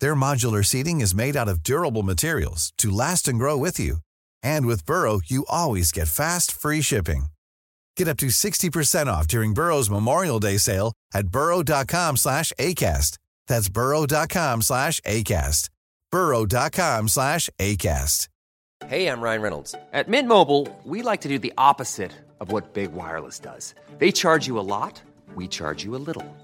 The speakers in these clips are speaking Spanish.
Their modular seating is made out of durable materials to last and grow with you. And with Burrow, you always get fast, free shipping. Get up to 60% off during Burrow's Memorial Day sale at burrow.com slash ACAST. That's burrow.com slash ACAST. burrow.com slash ACAST. Hey, I'm Ryan Reynolds. At Mint Mobile, we like to do the opposite of what Big Wireless does. They charge you a lot, we charge you a little.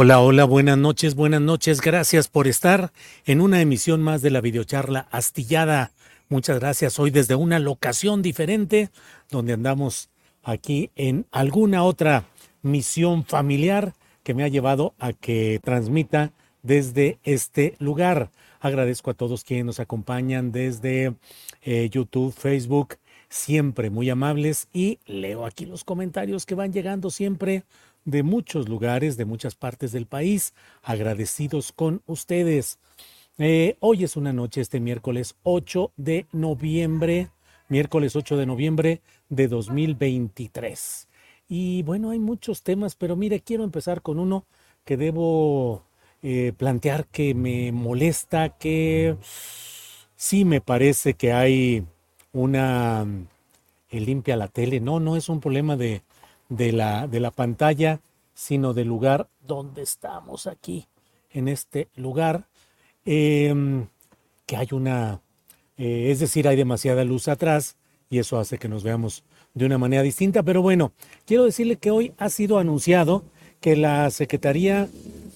Hola, hola, buenas noches, buenas noches. Gracias por estar en una emisión más de la videocharla astillada. Muchas gracias. Hoy desde una locación diferente donde andamos aquí en alguna otra misión familiar que me ha llevado a que transmita desde este lugar. Agradezco a todos quienes nos acompañan desde eh, YouTube, Facebook, siempre muy amables y leo aquí los comentarios que van llegando siempre de muchos lugares, de muchas partes del país, agradecidos con ustedes. Eh, hoy es una noche, este miércoles 8 de noviembre, miércoles 8 de noviembre de 2023. Y bueno, hay muchos temas, pero mire, quiero empezar con uno que debo eh, plantear que me molesta, que sí me parece que hay una eh, limpia la tele. No, no es un problema de, de, la, de la pantalla, sino del lugar donde estamos aquí, en este lugar, em, que hay una, eh, es decir, hay demasiada luz atrás y eso hace que nos veamos de una manera distinta. Pero bueno, quiero decirle que hoy ha sido anunciado que la Secretaría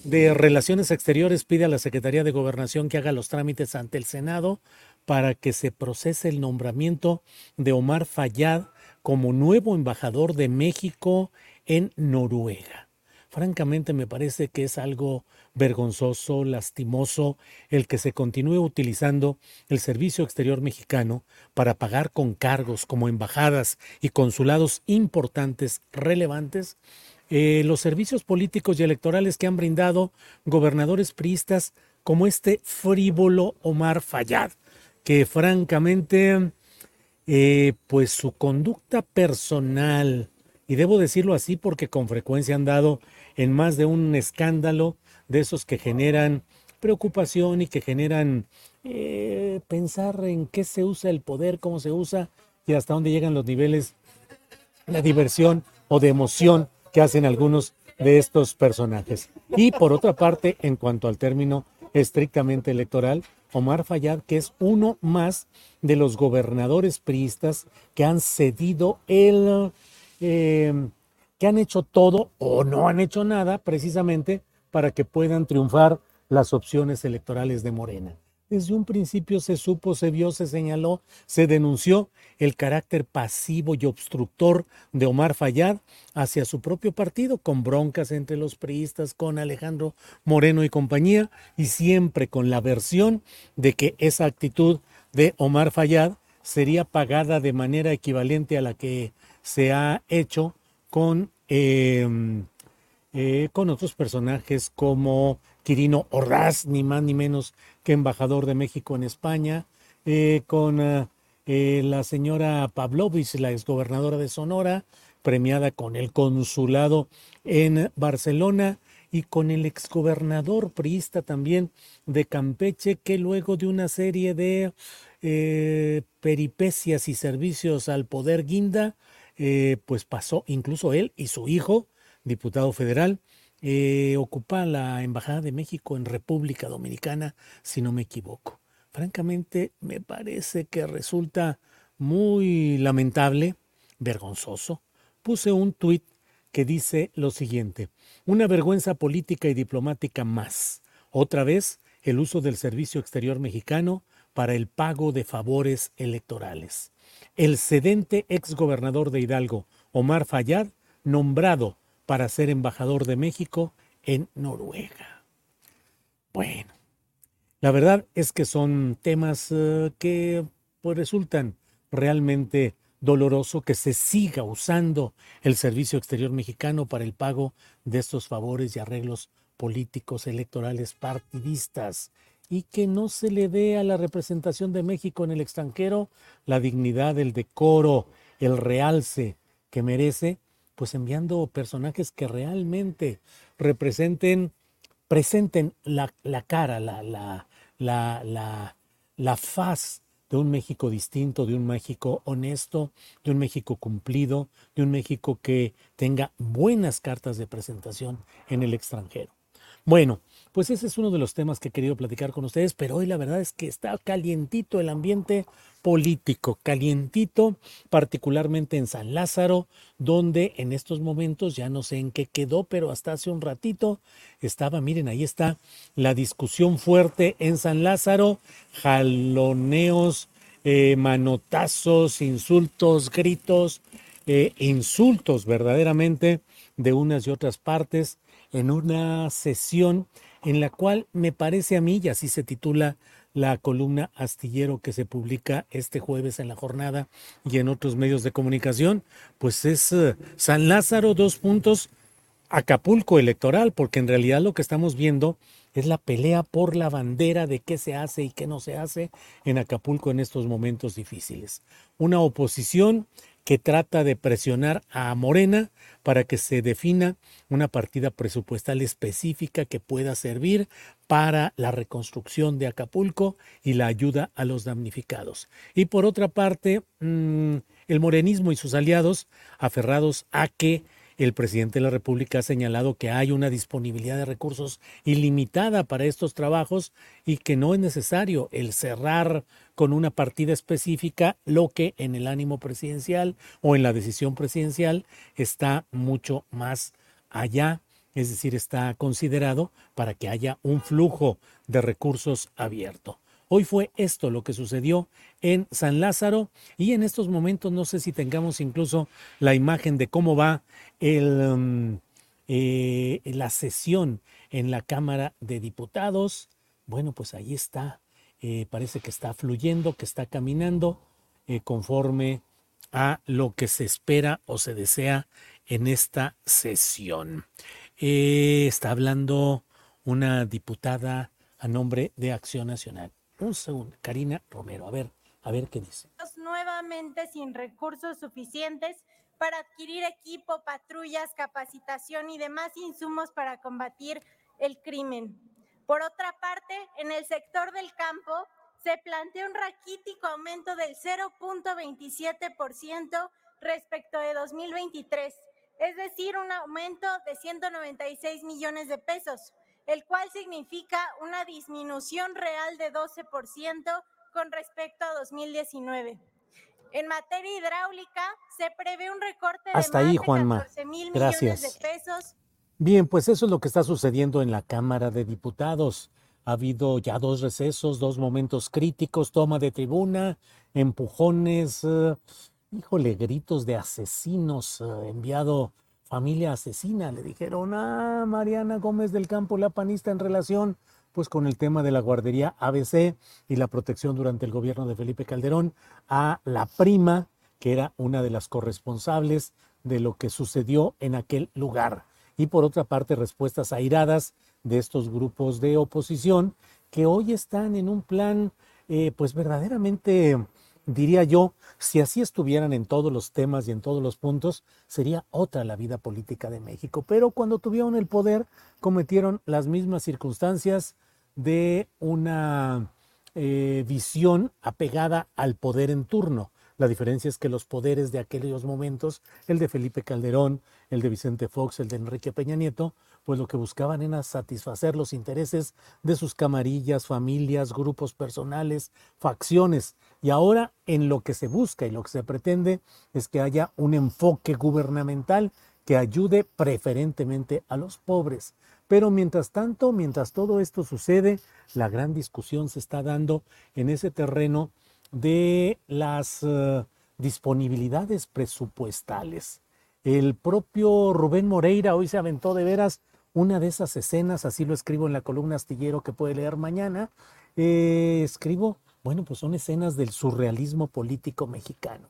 de Relaciones Exteriores pide a la Secretaría de Gobernación que haga los trámites ante el Senado para que se procese el nombramiento de Omar Fayad como nuevo embajador de México en Noruega. Francamente me parece que es algo vergonzoso, lastimoso, el que se continúe utilizando el Servicio Exterior Mexicano para pagar con cargos como embajadas y consulados importantes, relevantes, eh, los servicios políticos y electorales que han brindado gobernadores priistas como este frívolo Omar Fayad, que francamente, eh, pues su conducta personal, y debo decirlo así porque con frecuencia han dado en más de un escándalo de esos que generan preocupación y que generan eh, pensar en qué se usa el poder, cómo se usa y hasta dónde llegan los niveles de diversión o de emoción que hacen algunos de estos personajes. Y por otra parte, en cuanto al término estrictamente electoral, Omar Fayad, que es uno más de los gobernadores priistas que han cedido el, eh, que han hecho todo o no han hecho nada precisamente para que puedan triunfar las opciones electorales de Morena. Desde un principio se supo, se vio, se señaló, se denunció el carácter pasivo y obstructor de Omar Fayad hacia su propio partido, con broncas entre los priistas, con Alejandro Moreno y compañía, y siempre con la versión de que esa actitud de Omar Fayad sería pagada de manera equivalente a la que se ha hecho con, em, eh, con otros personajes como Quirino Ordaz, ni más ni menos que embajador de México en España, eh, con eh, la señora Pavlovich, la exgobernadora de Sonora, premiada con el consulado en Barcelona, y con el exgobernador priista también de Campeche, que luego de una serie de eh, peripecias y servicios al poder guinda, pues pasó incluso él y su hijo, diputado federal, eh, ocupa la Embajada de México en República Dominicana, si no me equivoco. Francamente, me parece que resulta muy lamentable, vergonzoso, puse un tuit que dice lo siguiente, una vergüenza política y diplomática más. Otra vez, el uso del Servicio Exterior Mexicano para el pago de favores electorales. El sedente exgobernador de Hidalgo, Omar Fayad, nombrado para ser embajador de México en Noruega. Bueno, la verdad es que son temas eh, que pues, resultan realmente doloroso que se siga usando el Servicio Exterior Mexicano para el pago de estos favores y arreglos políticos electorales partidistas y que no se le dé a la representación de México en el extranjero la dignidad, el decoro, el realce que merece, pues enviando personajes que realmente representen, presenten la, cara, la, la, la, la faz de un México distinto, de un México honesto, de un México cumplido, de un México que tenga buenas cartas de presentación en el extranjero. Bueno, pues ese es uno de los temas que he querido platicar con ustedes, pero hoy la verdad es que está calientito el ambiente político, calientito, particularmente en San Lázaro, donde en estos momentos ya no sé en qué quedó, pero hasta hace un ratito estaba, miren, ahí está la discusión fuerte en San Lázaro, jaloneos, eh, manotazos, insultos, gritos, eh, insultos verdaderamente de unas y otras partes en una sesión en la cual me parece a mí, y así se titula la columna astillero que se publica este jueves en la jornada y en otros medios de comunicación, pues es eh, San Lázaro, dos puntos, Acapulco electoral, porque en realidad lo que estamos viendo es la pelea por la bandera de qué se hace y qué no se hace en Acapulco en estos momentos difíciles. Una oposición que trata de presionar a Morena para que se defina una partida presupuestal específica que pueda servir para la reconstrucción de Acapulco y la ayuda a los damnificados. Y por otra parte, mm, el morenismo y sus aliados aferrados a que el presidente de la República ha señalado que hay una disponibilidad de recursos ilimitada para estos trabajos y que no es necesario el cerrar con una partida específica lo que en el ánimo presidencial o en la decisión presidencial está mucho más allá, es decir, está considerado para que haya un flujo de recursos abierto. Hoy fue esto lo que sucedió en San Lázaro y en estos momentos no sé si tengamos incluso la imagen de cómo va el, mm, eh, la sesión en la Cámara de Diputados. Bueno, pues ahí está. Eh, parece que está fluyendo, que está caminando eh, conforme a lo que se espera o se desea en esta sesión. está hablando una diputada a nombre de Acción Nacional. Un segundo, Karina Romero, a ver, a ver qué dice. Nuevamente sin recursos suficientes para adquirir equipo, patrullas, capacitación y demás insumos para combatir el crimen. Por otra parte, en el sector del campo se plantea un raquítico aumento del 0.27% respecto de 2023, es decir, un aumento de 196 millones de pesos el cual significa una disminución real de 12% con respecto a 2019. En materia hidráulica se prevé un recorte de Hasta más ahí, de Juanma. 14 mil millones de pesos. Bien, pues eso es lo que está sucediendo en la Cámara de Diputados. Ha habido ya dos recesos, dos momentos críticos, toma de tribuna, empujones, eh, híjole, gritos de asesinos eh, enviado familia asesina, le dijeron a Mariana Gómez del Campo, la panista, en relación pues con el tema de la guardería ABC y la protección durante el gobierno de Felipe Calderón, a la prima, que era una de las corresponsables de lo que sucedió en aquel lugar. Y por otra parte, respuestas airadas de estos grupos de oposición que hoy están en un plan, eh, pues verdaderamente diría yo, si así estuvieran en todos los temas y en todos los puntos, sería otra la vida política de México. Pero cuando tuvieron el poder, cometieron las mismas circunstancias de una eh, visión apegada al poder en turno, La diferencia es que los poderes de aquellos momentos, el de Felipe Calderón, el de Vicente Fox, el de Enrique Peña Nieto, pues lo que buscaban era satisfacer los intereses de sus camarillas, familias, grupos personales, facciones. Y ahora en lo que se busca y lo que se pretende es que haya un enfoque gubernamental que ayude preferentemente a los pobres. Pero mientras tanto, mientras todo esto sucede, la gran discusión se está dando en ese terreno de las uh, disponibilidades presupuestales. El propio Rubén Moreira hoy se aventó de veras una de esas escenas, así lo escribo en la columna astillero que puede leer mañana, eh, escribo, bueno, pues son escenas del surrealismo político mexicano.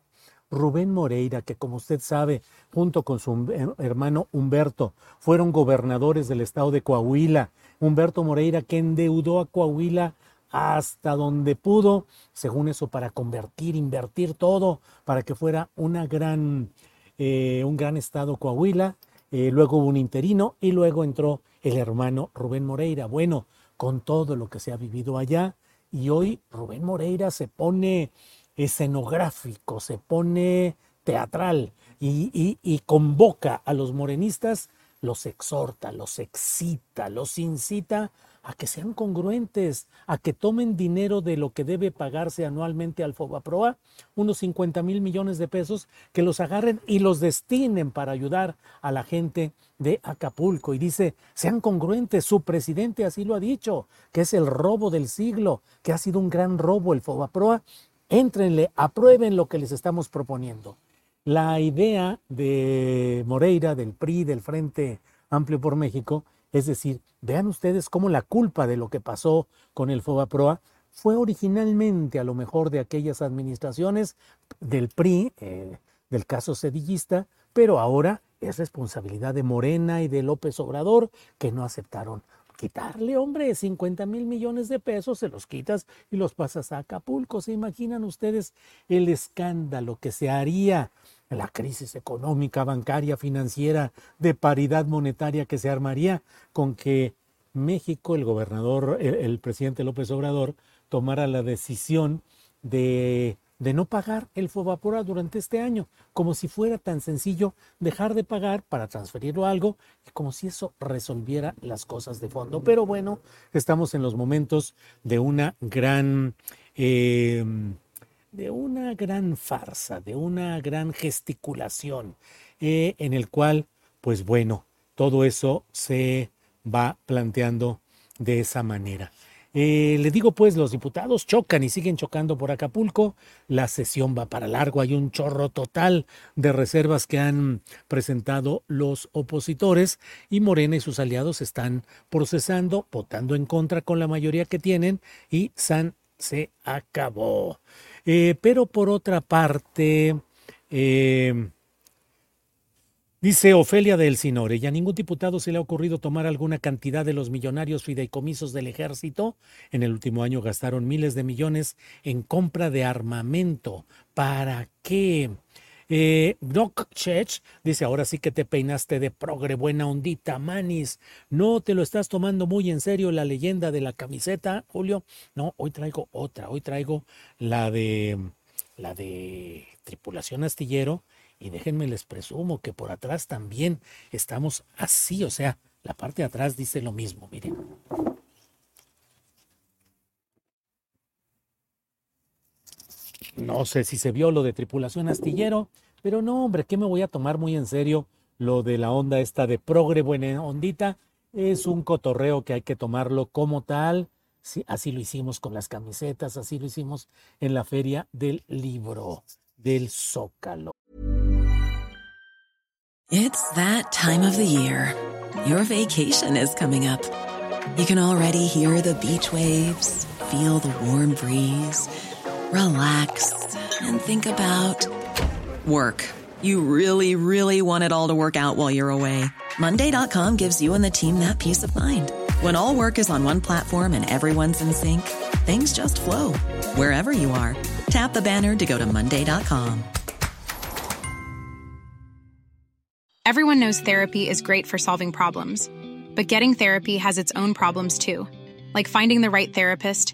Rubén Moreira, que como usted sabe, junto con su hermano Humberto, fueron gobernadores del estado de Coahuila. Humberto Moreira, que endeudó a Coahuila hasta donde pudo, según eso, para convertir, invertir todo, para que fuera una gran, eh, un gran estado Coahuila. Eh, luego hubo un interino y luego entró el hermano Rubén Moreira. Bueno, con todo lo que se ha vivido allá, y hoy Rubén Moreira se pone escenográfico, se pone teatral y, y, convoca a los morenistas, los exhorta, los excita, los incita a que sean congruentes, a que tomen dinero de lo que debe pagarse anualmente al Fobaproa, unos 50 mil millones de pesos, que los agarren y los destinen para ayudar a la gente de Acapulco. Y dice, sean congruentes, su presidente así lo ha dicho, que es el robo del siglo, que ha sido un gran robo el Fobaproa. Éntrenle, aprueben lo que les estamos proponiendo. La idea de Moreira, del PRI, del Frente Amplio por México, es decir, vean ustedes cómo la culpa de lo que pasó con el FOBAPROA fue originalmente a lo mejor de aquellas administraciones del PRI, eh, del caso sedillista, pero ahora es responsabilidad de Morena y de López Obrador que no aceptaron quitarle, hombre, 50 mil millones de pesos, se los quitas y los pasas a Acapulco. ¿Se imaginan ustedes el escándalo que se haría la crisis económica, bancaria, financiera, de paridad monetaria que se armaría con que México, el gobernador, el, presidente López Obrador, tomara la decisión de, de, no pagar el Fobapora durante este año, como si fuera tan sencillo dejar de pagar para transferirlo a algo, y como si eso resolviera las cosas de fondo. Pero bueno, estamos en los momentos de una gran... Eh, de una gran farsa, de una gran gesticulación, eh, en el cual, pues bueno, todo eso se va planteando de esa manera. Eh, le digo pues, los diputados chocan y siguen chocando por Acapulco. La sesión va para largo. Hay un chorro total de reservas que han presentado los opositores y Morena y sus aliados están procesando, votando en contra con la mayoría que tienen y San se acabó. Eh, pero por otra parte, eh, dice Ofelia del Sinore, ¿y a ningún diputado se le ha ocurrido tomar alguna cantidad de los millonarios fideicomisos del ejército? En el último año gastaron miles de millones en compra de armamento. ¿Para qué? Eh, Doc Chech dice, ahora sí que te peinaste de progre, buena ondita, manis. No te lo estás tomando muy en serio la leyenda de la camiseta, Julio. No, hoy traigo otra, hoy traigo la de la de tripulación astillero y déjenme les presumo que por atrás también estamos así, o sea, la parte de atrás dice lo mismo, miren. No sé si se vio lo de tripulación astillero, pero no, hombre, ¿qué me voy a tomar muy en serio lo de la onda esta de progre buena ondita? Es un cotorreo que hay que tomarlo como tal. Sí, así lo hicimos con las camisetas, así lo hicimos en la feria del libro del Zócalo. It's that time of the year. Your vacation is coming up. You can already hear the beach waves, feel the warm breeze. Relax, and think about work. You really, really want it all to work out while you're away. Monday.com gives you and the team that peace of mind. When all work is on one platform and everyone's in sync, things just flow wherever you are. Tap the banner to go to Monday.com. Everyone knows therapy is great for solving problems, but getting therapy has its own problems too, like finding the right therapist,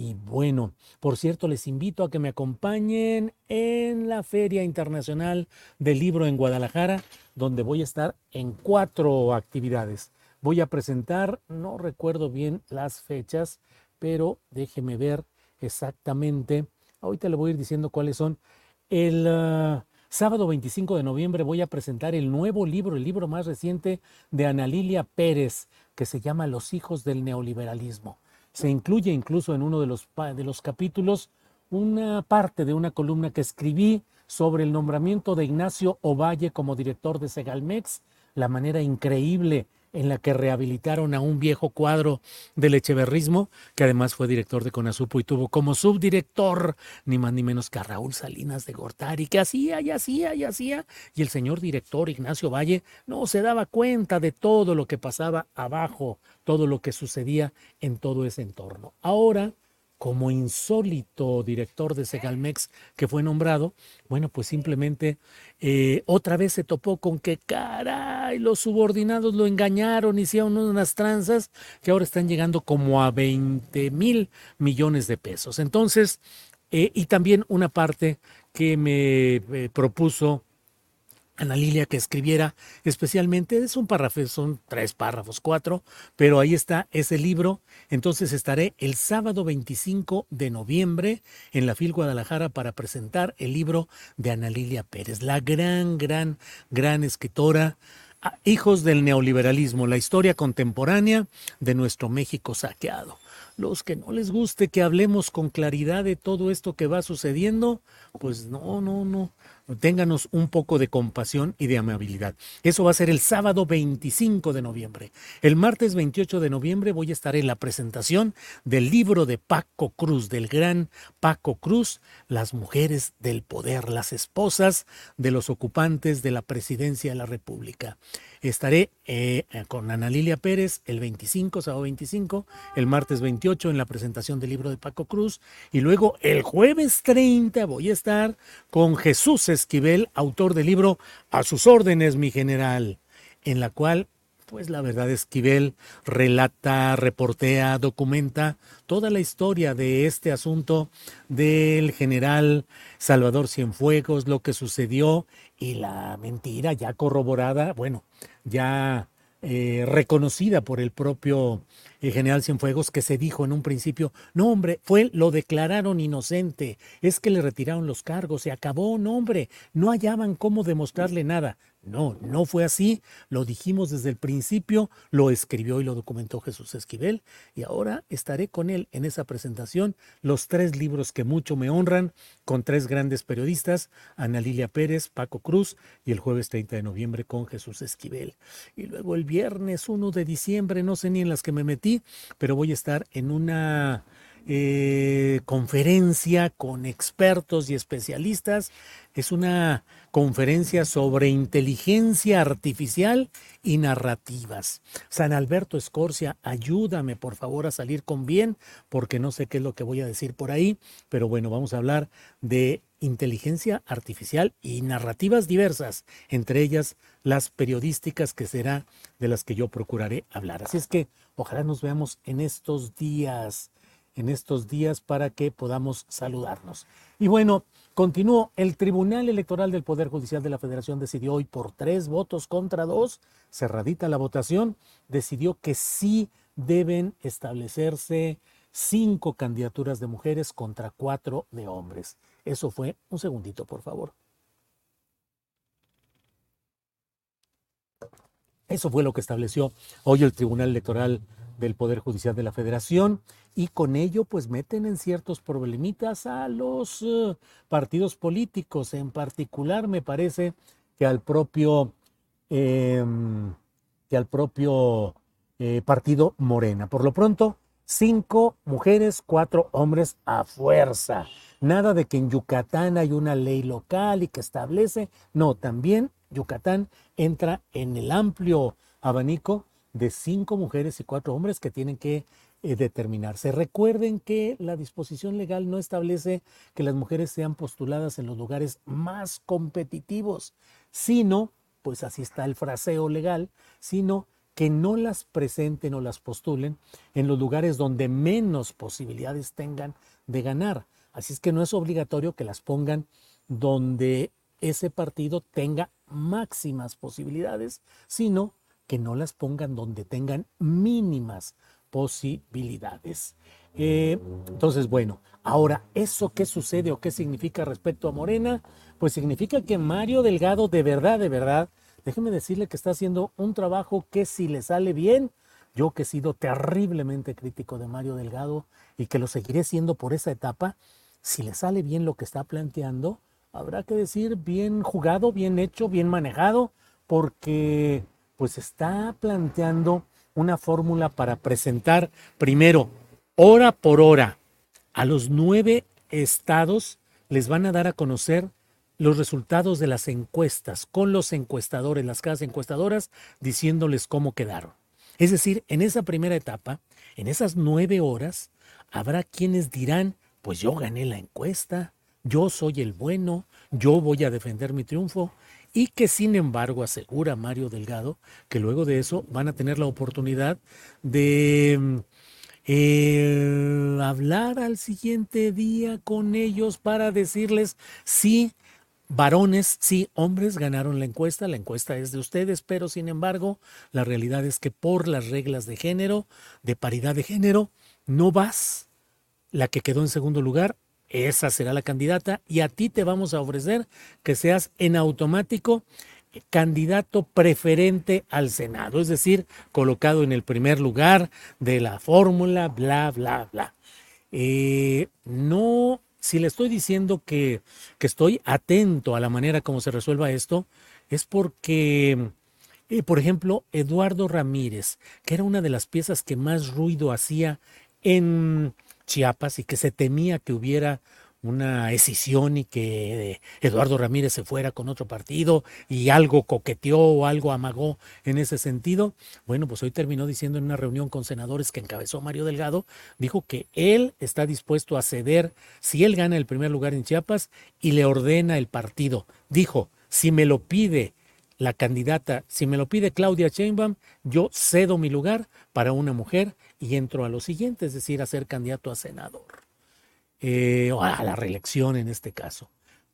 Y bueno, por cierto, les invito a que me acompañen en la Feria Internacional del Libro en Guadalajara, donde voy a estar en cuatro actividades. Voy a presentar, no recuerdo bien las fechas, pero déjeme ver exactamente. Ahorita le voy a ir diciendo cuáles son. El uh, sábado 25 de noviembre voy a presentar el nuevo libro, el libro más reciente de Ana Lilia Pérez, que se llama Los hijos del neoliberalismo. Se incluye incluso en uno de los, de los capítulos una parte de una columna que escribí sobre el nombramiento de Ignacio Ovalle como director de Segalmex, la manera increíble en la que rehabilitaron a un viejo cuadro del echeverrismo, que además fue director de Conasupo y tuvo como subdirector ni más ni menos que a Raúl Salinas de Gortari, que hacía y hacía y hacía, y el señor director Ignacio Valle no se daba cuenta de todo lo que pasaba abajo, todo lo que sucedía en todo ese entorno. Ahora, como insólito director de Segalmex que fue nombrado, bueno, pues simplemente eh, otra vez se topó con que, caray, los subordinados lo engañaron, hicieron unas tranzas que ahora están llegando como a 20 mil millones de pesos. Entonces, eh, y también una parte que me eh, propuso Ana Lilia que escribiera especialmente, es un párrafo, son tres párrafos, cuatro, pero ahí está ese libro. Entonces estaré el sábado 25 de noviembre en la FIL Guadalajara para presentar el libro de Ana Lilia Pérez, la gran, gran, gran escritora. Ah, Hijos del neoliberalismo, la historia contemporánea de nuestro México saqueado los que no les guste que hablemos con claridad de todo esto que va sucediendo, pues no, no, no. Ténganos un poco de compasión y de amabilidad. Eso va a ser el sábado 25 de noviembre. El martes 28 de noviembre voy a estar en la presentación del libro de Paco Cruz, del gran Paco Cruz, Las mujeres del poder, las esposas de los ocupantes de la presidencia de la República. Estaré eh, con Ana Lilia Pérez el 25, sábado 25, el martes 28 en la presentación del libro de Paco Cruz y luego el jueves 30 voy a estar con Jesús Esquivel, autor del libro A sus órdenes, mi general, en la cual pues la verdad Esquivel relata, reportea, documenta toda la historia de este asunto del general Salvador Cienfuegos, lo que sucedió y la mentira ya corroborada, bueno, ya eh, reconocida por el propio eh, general Cienfuegos, que se dijo en un principio, no hombre, fue, lo declararon inocente, es que le retiraron los cargos, se acabó, no hombre, no hallaban cómo demostrarle nada. No, no fue así, lo dijimos desde el principio, lo escribió y lo documentó Jesús Esquivel y ahora estaré con él en esa presentación, los tres libros que mucho me honran, con tres grandes periodistas, Ana Lilia Pérez, Paco Cruz y el jueves 30 de noviembre con Jesús Esquivel. Y luego el viernes 1 de diciembre, no sé ni en las que me metí, pero voy a estar en una eh, conferencia con expertos y especialistas. Es una conferencia sobre inteligencia artificial y narrativas. San Alberto Escorcia, ayúdame por favor a salir con bien, porque no sé qué es lo que voy a decir por ahí, pero bueno, vamos a hablar de inteligencia artificial y narrativas diversas, entre ellas las periodísticas que será de las que yo procuraré hablar. Así es que ojalá nos veamos en estos días en estos días para que podamos saludarnos. Y bueno, continúo. El Tribunal Electoral del Poder Judicial de la Federación decidió hoy por tres votos contra dos, cerradita la votación, decidió que sí deben establecerse cinco candidaturas de mujeres contra cuatro de hombres. Eso fue, un segundito, por favor. Eso fue lo que estableció hoy el Tribunal Electoral del Poder Judicial de la Federación y con ello pues meten en ciertos problemitas a los uh, partidos políticos, en particular me parece que al propio, eh, que al propio eh, partido Morena. Por lo pronto, cinco mujeres, cuatro hombres a fuerza. Nada de que en Yucatán hay una ley local y que establece, no, también Yucatán entra en el amplio abanico de cinco mujeres y cuatro hombres que tienen que eh, determinarse. Recuerden que la disposición legal no establece que las mujeres sean postuladas en los lugares más competitivos, sino, pues así está el fraseo legal, sino que no las presenten o las postulen en los lugares donde menos posibilidades tengan de ganar. Así es que no es obligatorio que las pongan donde ese partido tenga máximas posibilidades, sino que no las pongan donde tengan mínimas posibilidades. Eh, entonces, bueno, ahora, ¿eso qué sucede o qué significa respecto a Morena? Pues significa que Mario Delgado de verdad, de verdad, déjeme decirle que está haciendo un trabajo que si le sale bien, yo que he sido terriblemente crítico de Mario Delgado y que lo seguiré siendo por esa etapa, si le sale bien lo que está planteando, habrá que decir bien jugado, bien hecho, bien manejado, porque pues está planteando una fórmula para presentar primero, hora por hora, a los nueve estados les van a dar a conocer los resultados de las encuestas con los encuestadores, las casas encuestadoras, diciéndoles cómo quedaron. Es decir, en esa primera etapa, en esas nueve horas, habrá quienes dirán, pues yo gané la encuesta, yo soy el bueno, yo voy a defender mi triunfo, y que sin embargo asegura Mario Delgado que luego de eso van a tener la oportunidad de eh, hablar al siguiente día con ellos para decirles si varones, sí, hombres ganaron la encuesta, la encuesta es de ustedes, pero sin embargo la realidad es que por las reglas de género, de paridad de género, no vas la que quedó en segundo lugar esa será la candidata y a ti te vamos a ofrecer que seas en automático candidato preferente al Senado, es decir, colocado en el primer lugar de la fórmula, bla, bla, bla. Eh, no, si le estoy diciendo que, que, estoy atento a la manera como se resuelva esto, es porque, eh, por ejemplo, Eduardo Ramírez, que era una de las piezas que más ruido hacía en Chiapas y que se temía que hubiera una escisión y que Eduardo Ramírez se fuera con otro partido y algo coqueteó o algo amagó en ese sentido. Bueno, pues hoy terminó diciendo en una reunión con senadores que encabezó Mario Delgado, dijo que él está dispuesto a ceder si él gana el primer lugar en Chiapas y le ordena el partido. Dijo, si me lo pide la candidata, si me lo pide Claudia Sheinbaum, yo cedo mi lugar para una mujer y entro a lo siguiente, es decir, a ser candidato a senador, eh, o a la reelección en este caso.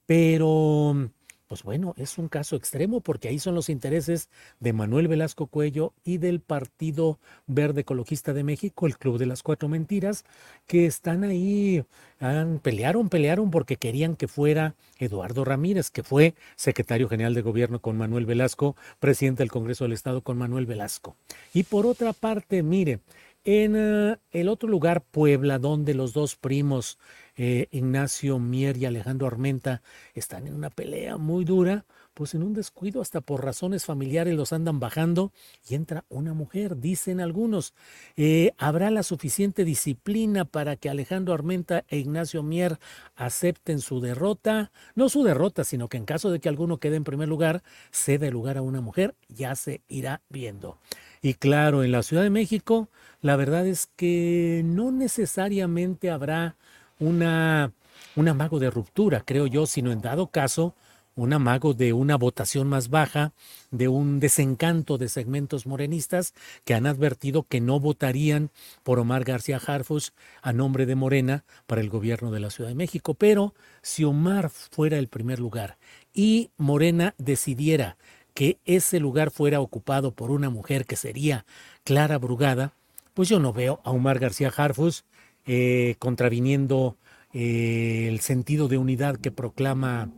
Pero, pues bueno, es un caso extremo porque ahí son los intereses de Manuel Velasco Cuello y del Partido Verde Ecologista de México, el Club de las Cuatro Mentiras, que están ahí, han, pelearon, pelearon porque querían que fuera Eduardo Ramírez, que fue secretario general de gobierno con Manuel Velasco, presidente del Congreso del Estado con Manuel Velasco. Y por otra parte, mire, en eh, el otro lugar, Puebla, donde los dos primos, eh, Ignacio Mier y Alejandro Armenta, están en una pelea muy dura, pues en un descuido, hasta por razones familiares, los andan bajando y entra una mujer, dicen algunos. Eh, ¿Habrá la suficiente disciplina para que Alejandro Armenta e Ignacio Mier acepten su derrota? No su derrota, sino que en caso de que alguno quede en primer lugar, ceda el lugar a una mujer, ya se irá viendo. Y claro, en la Ciudad de México, la verdad es que no necesariamente habrá una, un amago de ruptura, creo yo, sino en dado caso un amago de una votación más baja, de un desencanto de segmentos morenistas que han advertido que no votarían por Omar García Harfus a nombre de Morena para el gobierno de la Ciudad de México. Pero si Omar fuera el primer lugar y Morena decidiera que ese lugar fuera ocupado por una mujer que sería Clara Brugada, pues yo no veo a Omar García Harfus eh, contraviniendo eh, el sentido de unidad que proclama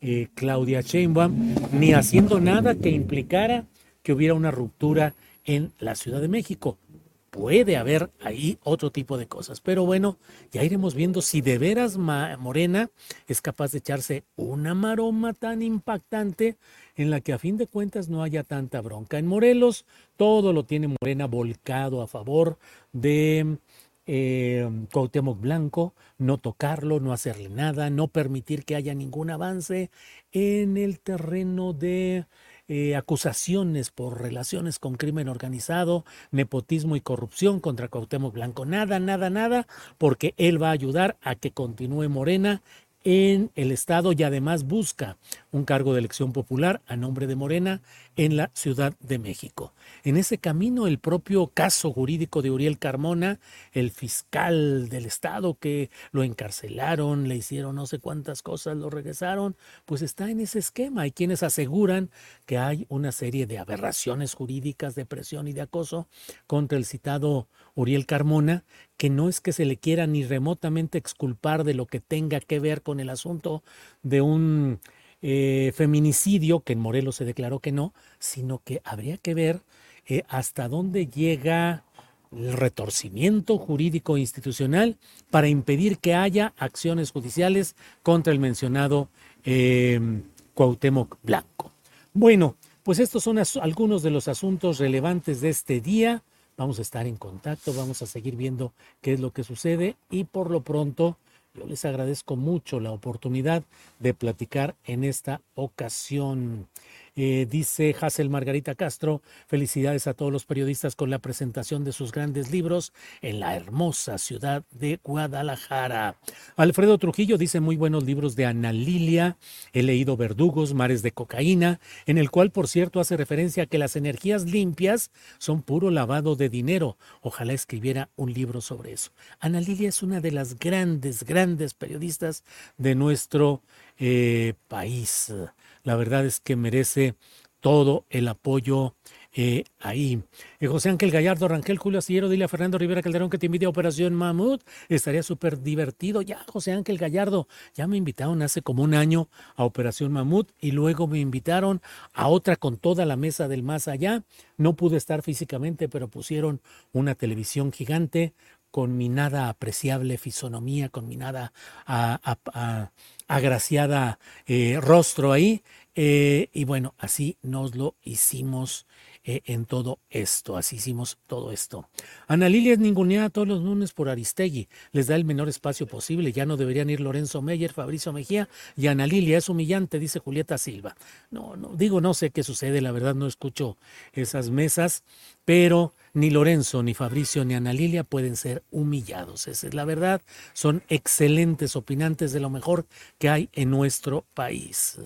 eh, Claudia Sheinbaum, ni haciendo nada que implicara que hubiera una ruptura en la Ciudad de México puede haber ahí otro tipo de cosas. Pero bueno, ya iremos viendo si de veras Morena es capaz de echarse una maroma tan impactante en la que a fin de cuentas no haya tanta bronca. En Morelos todo lo tiene Morena volcado a favor de eh, Cuauhtémoc Blanco, no tocarlo, no hacerle nada, no permitir que haya ningún avance en el terreno de eh, acusaciones por relaciones con crimen organizado, nepotismo y corrupción contra Cuauhtémoc Blanco. Nada, nada, nada, porque él va a ayudar a que continúe Morena en el Estado y además busca un cargo de elección popular a nombre de Morena en la Ciudad de México. En ese camino, el propio caso jurídico de Uriel Carmona, el fiscal del Estado que lo encarcelaron, le hicieron no sé cuántas cosas, lo regresaron, pues está en ese esquema. Hay quienes aseguran que hay una serie de aberraciones jurídicas de presión y de acoso contra el citado Uriel Carmona, que no es que se le quiera ni remotamente exculpar de lo que tenga que ver con el asunto de un eh, feminicidio, que en Morelos se declaró que no, sino que habría que ver eh, hasta dónde llega el retorcimiento jurídico institucional para impedir que haya acciones judiciales contra el mencionado eh, Cuauhtémoc Blanco. Bueno, pues estos son algunos de los asuntos relevantes de este día. Vamos a estar en contacto, vamos a seguir viendo qué es lo que sucede y por lo pronto yo les agradezco mucho la oportunidad de platicar en esta ocasión. Eh, dice Hazel Margarita Castro, felicidades a todos los periodistas con la presentación de sus grandes libros en la hermosa ciudad de Guadalajara. Alfredo Trujillo dice muy buenos libros de Ana Lilia, he leído Verdugos, Mares de Cocaína, en el cual por cierto hace referencia a que las energías limpias son puro lavado de dinero. Ojalá escribiera un libro sobre eso. Ana Lilia es una de las grandes, grandes periodistas de nuestro eh, país la verdad es que merece todo el apoyo eh, ahí. Eh, José Ángel Gallardo, Rangel Julio Astillero, dile a Fernando Rivera Calderón que te invite a Operación Mamut. Estaría súper divertido. Ya, José Ángel Gallardo, ya me invitaron hace como un año a Operación Mamut y luego me invitaron a otra con toda la mesa del más allá. No pude estar físicamente, pero pusieron una televisión gigante con mi nada apreciable fisonomía, con mi nada agraciada eh, rostro ahí. Eh, y bueno, así nos lo hicimos eh, en todo esto, así hicimos todo esto. Ana Lilia es ninguneada todos los lunes por Aristegui, les da el menor espacio posible, ya no deberían ir Lorenzo Meyer, Fabricio Mejía y Ana Lilia, es humillante, dice Julieta Silva. No, no, digo, no sé qué sucede, la verdad no escucho esas mesas, pero ni Lorenzo, ni Fabricio, ni Ana Lilia pueden ser humillados. Esa es la verdad. Son excelentes opinantes de lo mejor que hay en nuestro país.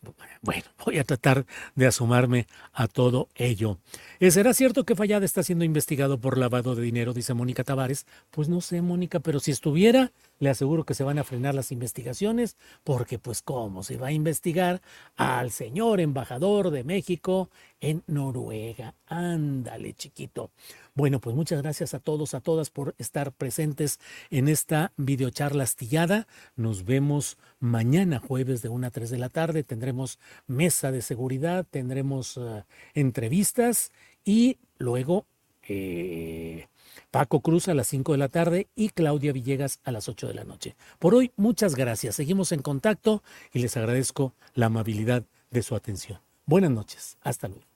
Bueno, voy a tratar de asomarme a todo ello. Eh, ¿Será cierto que Fallada está siendo investigado por lavado de dinero? Dice Mónica Tavares. Pues no sé, Mónica, pero si estuviera, le aseguro que se van a frenar las investigaciones, porque pues cómo se va a investigar al señor embajador de México en Noruega. Ándale, chiquito. Bueno, pues muchas gracias a todos, a todas por estar presentes en esta videocharla astillada. Nos vemos mañana jueves de 1 a 3 de la tarde. Tendremos mesa de seguridad, tendremos eh, entrevistas y luego... Eh, Paco Cruz a las 5 de la tarde y Claudia Villegas a las 8 de la noche. Por hoy, muchas gracias. Seguimos en contacto y les agradezco la amabilidad de su atención. Buenas noches. Hasta luego.